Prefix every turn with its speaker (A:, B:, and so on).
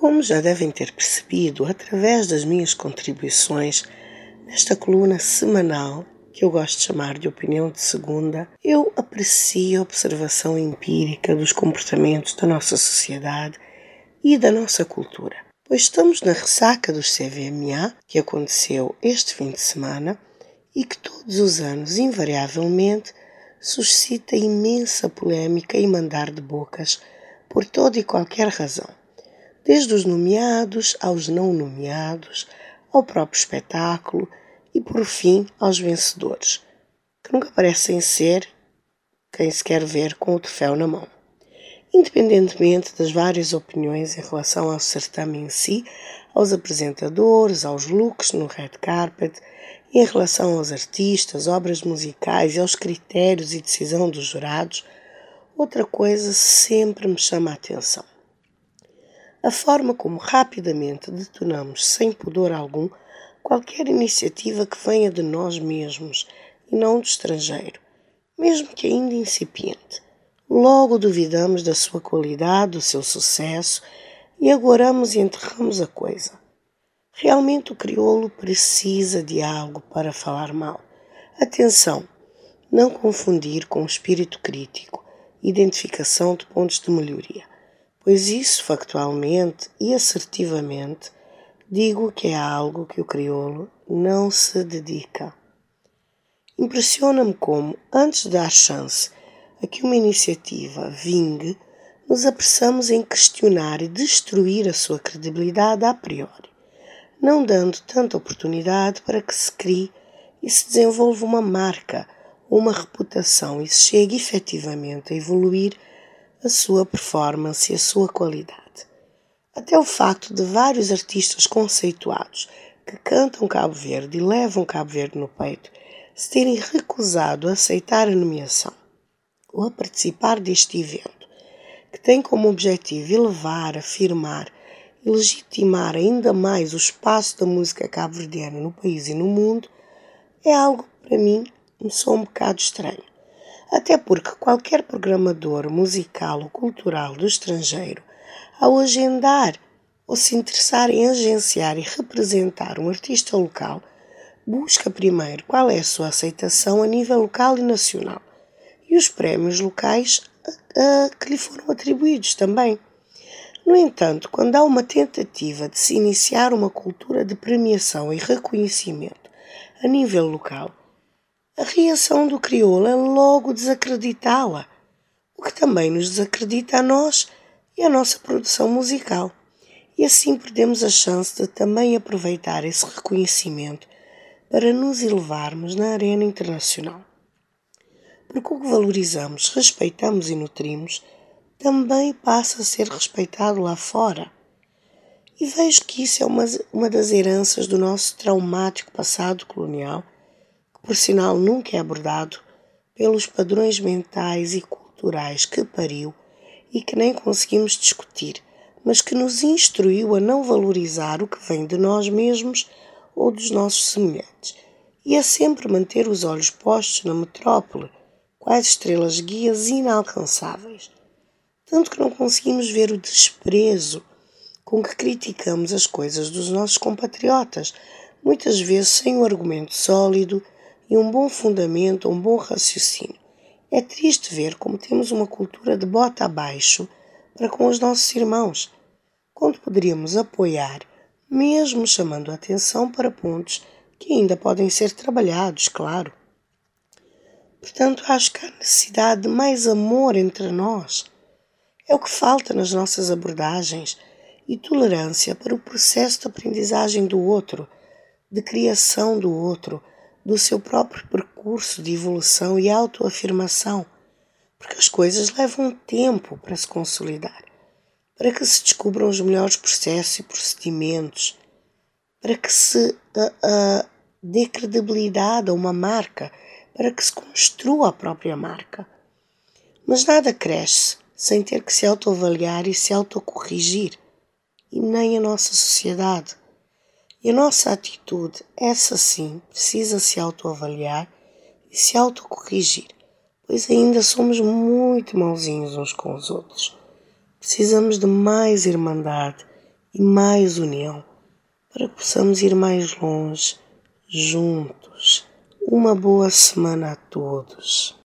A: Como já devem ter percebido através das minhas contribuições nesta coluna semanal, que eu gosto de chamar de opinião de segunda, eu aprecio a observação empírica dos comportamentos da nossa sociedade e da nossa cultura. Pois estamos na ressaca dos CVMA, que aconteceu este fim de semana e que todos os anos, invariavelmente, suscita imensa polémica e mandar de bocas por toda e qualquer razão desde os nomeados aos não nomeados, ao próprio espetáculo e, por fim, aos vencedores, que nunca parecem ser quem se quer ver com o troféu na mão. Independentemente das várias opiniões em relação ao certame em si, aos apresentadores, aos looks no red carpet, em relação aos artistas, obras musicais e aos critérios e decisão dos jurados, outra coisa sempre me chama a atenção a forma como rapidamente detonamos, sem pudor algum, qualquer iniciativa que venha de nós mesmos e não do estrangeiro, mesmo que ainda incipiente. Logo duvidamos da sua qualidade, do seu sucesso e agoramos e enterramos a coisa. Realmente o crioulo precisa de algo para falar mal. Atenção, não confundir com o espírito crítico, identificação de pontos de melhoria pois isso factualmente e assertivamente digo que é algo que o crioulo não se dedica. Impressiona-me como, antes de dar chance a que uma iniciativa vingue, nos apressamos em questionar e destruir a sua credibilidade a priori, não dando tanta oportunidade para que se crie e se desenvolva uma marca uma reputação e se chegue efetivamente a evoluir a sua performance e a sua qualidade. Até o facto de vários artistas conceituados que cantam Cabo Verde e levam Cabo Verde no peito se terem recusado a aceitar a nomeação ou a participar deste evento, que tem como objetivo elevar, afirmar e legitimar ainda mais o espaço da música cabo-verdiana no país e no mundo, é algo para mim me soa um bocado estranho até porque qualquer programador musical ou cultural do estrangeiro, ao agendar ou se interessar em agenciar e representar um artista local, busca primeiro qual é a sua aceitação a nível local e nacional e os prémios locais a, a, que lhe foram atribuídos também. No entanto, quando há uma tentativa de se iniciar uma cultura de premiação e reconhecimento a nível local, a reação do crioulo é logo desacreditá-la, o que também nos desacredita a nós e a nossa produção musical. E assim perdemos a chance de também aproveitar esse reconhecimento para nos elevarmos na arena internacional. Porque o que valorizamos, respeitamos e nutrimos também passa a ser respeitado lá fora. E vejo que isso é uma, uma das heranças do nosso traumático passado colonial por sinal nunca é abordado pelos padrões mentais e culturais que pariu e que nem conseguimos discutir, mas que nos instruiu a não valorizar o que vem de nós mesmos ou dos nossos semelhantes, e a sempre manter os olhos postos na metrópole, quais estrelas guias inalcançáveis. Tanto que não conseguimos ver o desprezo com que criticamos as coisas dos nossos compatriotas, muitas vezes sem um argumento sólido e um bom fundamento, um bom raciocínio. É triste ver como temos uma cultura de bota abaixo para com os nossos irmãos, quando poderíamos apoiar, mesmo chamando a atenção para pontos que ainda podem ser trabalhados, claro. Portanto, acho que há necessidade de mais amor entre nós. É o que falta nas nossas abordagens e tolerância para o processo de aprendizagem do outro, de criação do outro do seu próprio percurso de evolução e autoafirmação, porque as coisas levam tempo para se consolidar, para que se descubram os melhores processos e procedimentos, para que se uh, uh, dê credibilidade a uma marca, para que se construa a própria marca. Mas nada cresce sem ter que se autoavaliar e se autocorrigir, e nem a nossa sociedade. E a nossa atitude, essa sim, precisa se autoavaliar e se autocorrigir, pois ainda somos muito mauzinhos uns com os outros. Precisamos de mais irmandade e mais união para que possamos ir mais longe juntos. Uma boa semana a todos.